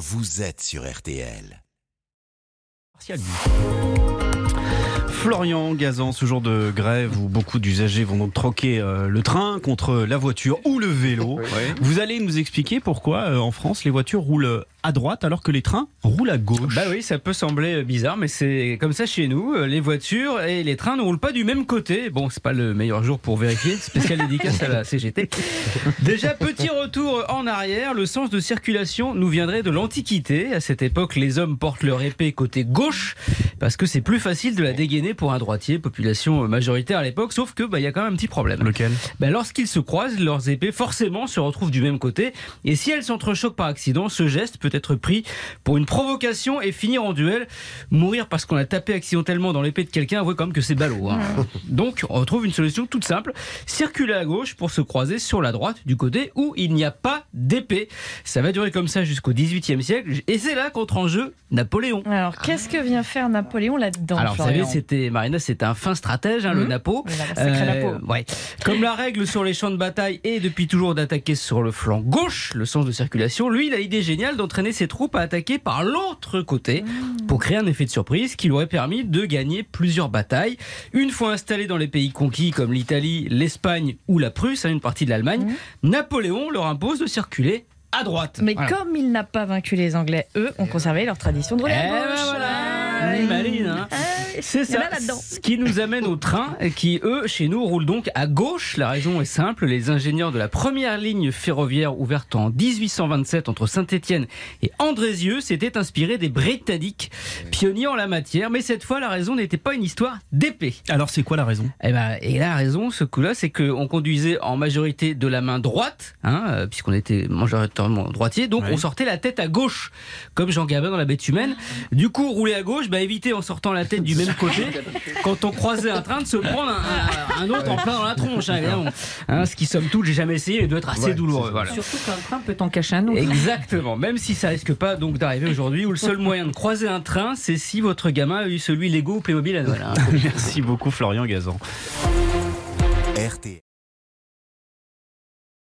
vous êtes sur RTL. Florian Gazan, ce jour de grève où beaucoup d'usagers vont donc troquer euh, le train contre la voiture ou le vélo. Vous allez nous expliquer pourquoi euh, en France les voitures roulent à droite alors que les trains roulent à gauche. Bah oui, ça peut sembler bizarre, mais c'est comme ça chez nous. Euh, Les voitures et les trains ne roulent pas du même côté. Bon, c'est pas le meilleur jour pour vérifier. Spécial dédicace à la CGT. Déjà, petit retour en arrière. Le sens de circulation nous viendrait de l'Antiquité. À cette époque, les hommes portent leur épée côté gauche parce que c'est plus facile de la dégainer pour un droitier, population majoritaire à l'époque. Sauf que bah il y a quand même un petit problème. Lequel? Ben, lorsqu'ils se croisent, leurs épées forcément se retrouvent du même côté. Et si elles s'entrechoquent par accident, ce geste peut être pris pour une provocation et finir en duel. Mourir parce qu'on a tapé accidentellement dans l'épée de quelqu'un, avouez quand même que c'est ballot. hein. Donc on retrouve une solution toute simple. Circuler à gauche pour se croiser sur la droite du côté où il n'y a pas d'épée. Ça va durer comme ça jusqu'au 18e siècle. Et c'est là qu'entre en jeu Napoléon. Alors, qu'est-ce que vient faire Napoléon? Là-dedans Alors, vous savez, c'était Marina, c'était un fin stratège, hein, le Mhm. Napo. Le sacré Napo. ouais. Comme la règle sur les champs de bataille est depuis toujours d'attaquer sur le flanc gauche, le sens de circulation, lui, il a l'idée géniale d'entraîner ses troupes à attaquer par l'autre côté Mmh. pour créer un effet de surprise qui lui aurait permis de gagner plusieurs batailles. Une fois installé dans les pays conquis comme l'Italie, l'Espagne ou la Prusse, hein, une partie de l'Allemagne, Napoléon leur impose de circuler à droite. Mmh. Mais Voilà. comme il n'a pas vaincu les Anglais, eux ont conservé leur tradition de rouler Eh à ben gauche. voilà, Maline, hein. C'est ça. Ce qui nous amène aux trains, et qui eux, chez nous, roulent donc à gauche. La raison est simple. Les ingénieurs de la première ligne ferroviaire ouverte en 1827 entre Saint-Étienne et Andrézieux s'étaient inspirés des Britanniques, pionniers en la matière. Mais cette fois, la raison n'était pas une histoire d'épée. Alors c'est quoi la raison? Eh ben, et la raison, ce coup-là, c'est qu'on conduisait en majorité de la main droite, hein, euh, puisqu'on était majoritairement droitier, donc Ouais. on sortait la tête à gauche, comme Jean Gabin dans la bête humaine. Du coup, rouler à gauche, bah, éviter en sortant la tête du même côté, quand on croisait un train, de se prendre un, un- un autre en plein dans la tronche, hein, évidemment. Hein, ce qui, somme toute, j'ai jamais essayé, mais doit être assez douloureux. Voilà. Surtout qu'un train peut en cacher un autre. Exactement, même si ça risque pas donc d'arriver aujourd'hui, où le seul moyen de croiser un train, c'est si votre gamin a eu celui Lego ou Playmobil à Noël. hein. Merci beaucoup Florian Gazan. RTL.